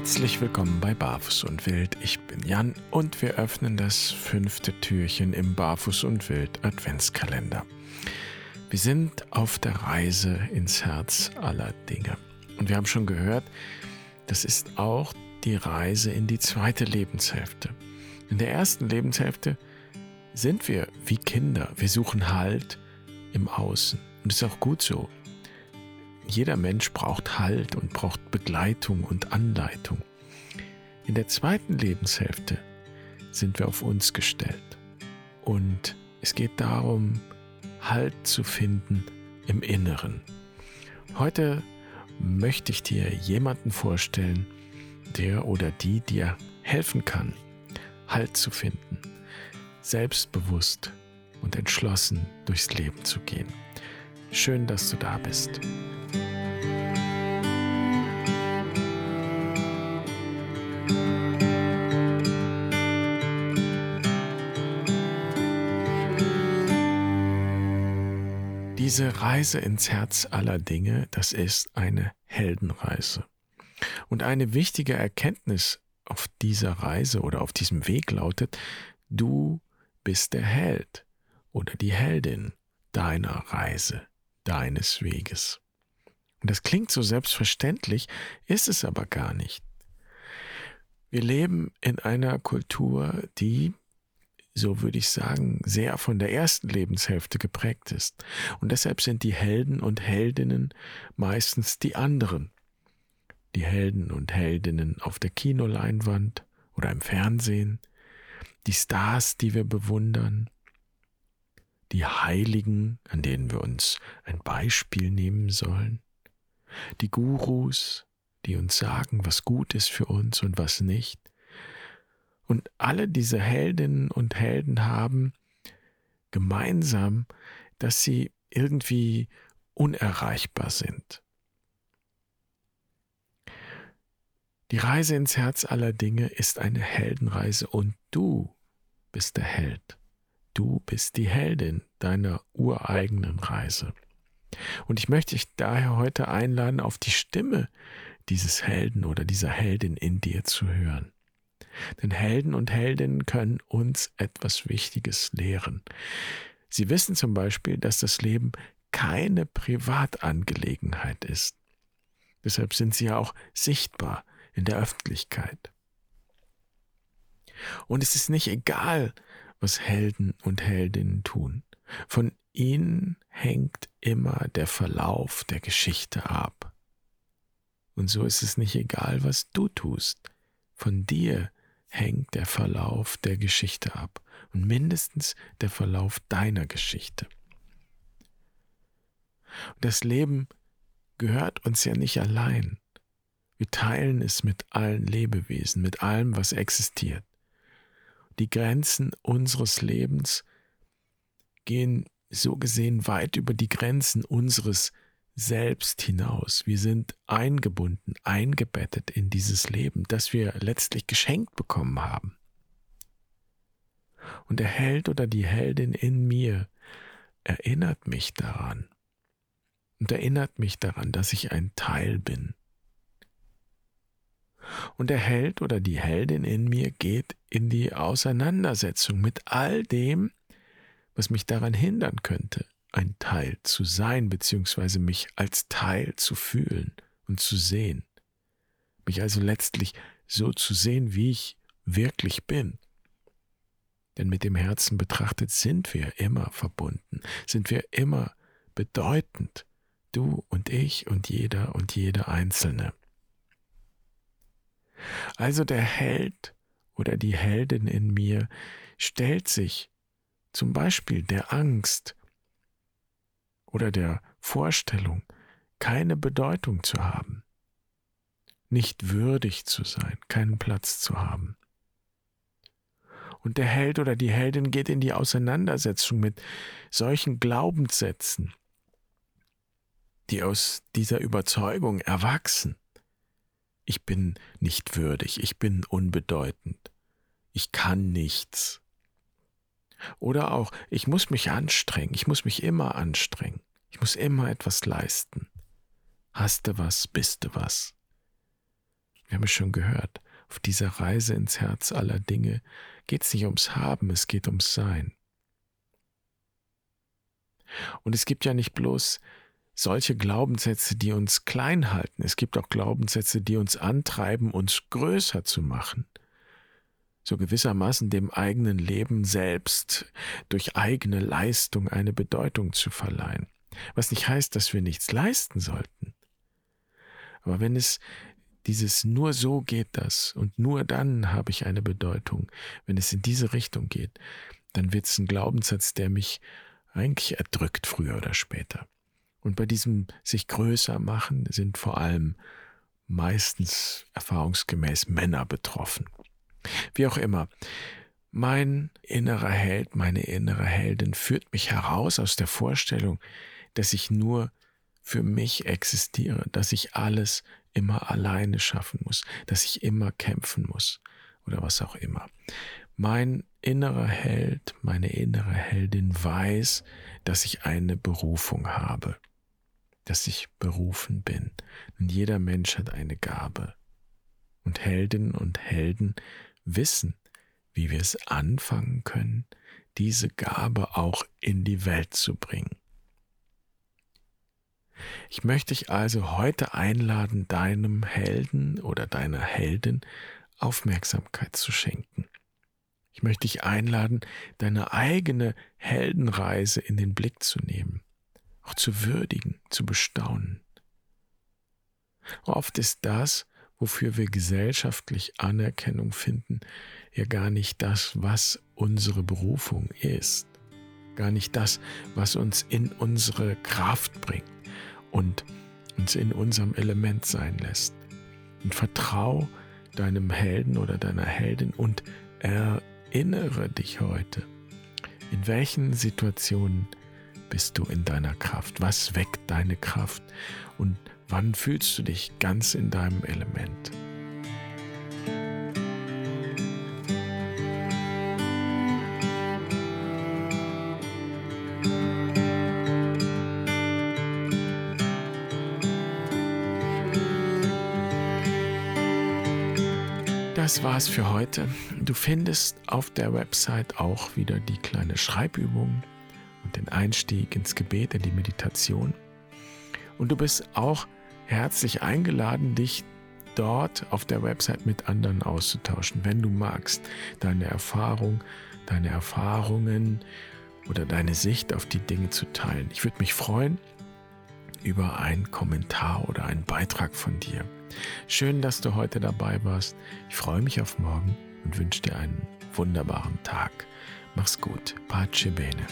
Herzlich willkommen bei Barfuß und Wild. Ich bin Jan und wir öffnen das fünfte Türchen im Barfuß und Wild Adventskalender. Wir sind auf der Reise ins Herz aller Dinge. Und wir haben schon gehört, das ist auch die Reise in die zweite Lebenshälfte. In der ersten Lebenshälfte sind wir wie Kinder. Wir suchen Halt im Außen. Und das ist auch gut so. Jeder Mensch braucht Halt und braucht Begleitung und Anleitung. In der zweiten Lebenshälfte sind wir auf uns gestellt. Und es geht darum, Halt zu finden im Inneren. Heute möchte ich dir jemanden vorstellen, der oder die dir helfen kann, Halt zu finden, selbstbewusst und entschlossen durchs Leben zu gehen. Schön, dass du da bist. Diese Reise ins Herz aller Dinge, das ist eine Heldenreise. Und eine wichtige Erkenntnis auf dieser Reise oder auf diesem Weg lautet, du bist der Held oder die Heldin deiner Reise, deines Weges. Und das klingt so selbstverständlich, ist es aber gar nicht. Wir leben in einer Kultur, die so würde ich sagen, sehr von der ersten Lebenshälfte geprägt ist. Und deshalb sind die Helden und Heldinnen meistens die anderen. Die Helden und Heldinnen auf der Kinoleinwand oder im Fernsehen, die Stars, die wir bewundern, die Heiligen, an denen wir uns ein Beispiel nehmen sollen, die Gurus, die uns sagen, was gut ist für uns und was nicht, und alle diese Heldinnen und Helden haben gemeinsam, dass sie irgendwie unerreichbar sind. Die Reise ins Herz aller Dinge ist eine Heldenreise und du bist der Held. Du bist die Heldin deiner ureigenen Reise. Und ich möchte dich daher heute einladen, auf die Stimme dieses Helden oder dieser Heldin in dir zu hören. Denn Helden und Heldinnen können uns etwas Wichtiges lehren. Sie wissen zum Beispiel, dass das Leben keine Privatangelegenheit ist. Deshalb sind sie ja auch sichtbar in der Öffentlichkeit. Und es ist nicht egal, was Helden und Heldinnen tun. Von ihnen hängt immer der Verlauf der Geschichte ab. Und so ist es nicht egal, was du tust. Von dir hängt der Verlauf der Geschichte ab und mindestens der Verlauf deiner Geschichte. Das Leben gehört uns ja nicht allein. Wir teilen es mit allen Lebewesen, mit allem, was existiert. Die Grenzen unseres Lebens gehen so gesehen weit über die Grenzen unseres selbst hinaus. Wir sind eingebunden, eingebettet in dieses Leben, das wir letztlich geschenkt bekommen haben. Und der Held oder die Heldin in mir erinnert mich daran und erinnert mich daran, dass ich ein Teil bin. Und der Held oder die Heldin in mir geht in die Auseinandersetzung mit all dem, was mich daran hindern könnte, ein Teil zu sein, beziehungsweise mich als Teil zu fühlen und zu sehen. Mich also letztlich so zu sehen, wie ich wirklich bin. Denn mit dem Herzen betrachtet sind wir immer verbunden, sind wir immer bedeutend, du und ich und jeder und jede Einzelne. Also der Held oder die Heldin in mir stellt sich zum Beispiel der Angst oder der Vorstellung, keine Bedeutung zu haben, nicht würdig zu sein, keinen Platz zu haben. Und der Held oder die Heldin geht in die Auseinandersetzung mit solchen Glaubenssätzen, die aus dieser Überzeugung erwachsen. Ich bin nicht würdig, ich bin unbedeutend, ich kann nichts, oder auch, ich muss mich anstrengen, ich muss mich immer anstrengen, ich muss immer etwas leisten. Hast du was, bist du was. Wir haben es schon gehört, auf dieser Reise ins Herz aller Dinge geht es nicht ums Haben, es geht ums Sein. Und es gibt ja nicht bloß solche Glaubenssätze, die uns klein halten, es gibt auch Glaubenssätze, die uns antreiben, uns größer zu machen so gewissermaßen dem eigenen Leben selbst durch eigene Leistung eine Bedeutung zu verleihen. Was nicht heißt, dass wir nichts leisten sollten. Aber wenn es dieses nur so geht das und nur dann habe ich eine Bedeutung, wenn es in diese Richtung geht, dann wird es ein Glaubenssatz, der mich eigentlich erdrückt, früher oder später. Und bei diesem sich größer machen sind vor allem meistens erfahrungsgemäß Männer betroffen. Wie auch immer. Mein innerer Held, meine innere Heldin führt mich heraus aus der Vorstellung, dass ich nur für mich existiere, dass ich alles immer alleine schaffen muss, dass ich immer kämpfen muss oder was auch immer. Mein innerer Held, meine innere Heldin weiß, dass ich eine Berufung habe, dass ich berufen bin. Und jeder Mensch hat eine Gabe. Und Heldinnen und Helden wissen, wie wir es anfangen können, diese Gabe auch in die Welt zu bringen. Ich möchte dich also heute einladen, deinem Helden oder deiner Heldin Aufmerksamkeit zu schenken. Ich möchte dich einladen, deine eigene Heldenreise in den Blick zu nehmen, auch zu würdigen, zu bestaunen. Oft ist das, wofür wir gesellschaftlich Anerkennung finden, ja gar nicht das, was unsere Berufung ist, gar nicht das, was uns in unsere Kraft bringt und uns in unserem Element sein lässt. Und vertrau deinem Helden oder deiner Heldin und erinnere dich heute, in welchen Situationen bist du in deiner Kraft, was weckt deine Kraft? Und Wann fühlst du dich ganz in deinem Element? Das war's für heute. Du findest auf der Website auch wieder die kleine Schreibübung und den Einstieg ins Gebet, in die Meditation. Und du bist auch herzlich eingeladen, dich dort auf der Website mit anderen auszutauschen, wenn du magst, deine Erfahrung, deine Erfahrungen oder deine Sicht auf die Dinge zu teilen. Ich würde mich freuen über einen Kommentar oder einen Beitrag von dir. Schön, dass du heute dabei warst. Ich freue mich auf morgen und wünsche dir einen wunderbaren Tag. Mach's gut. Pace bene.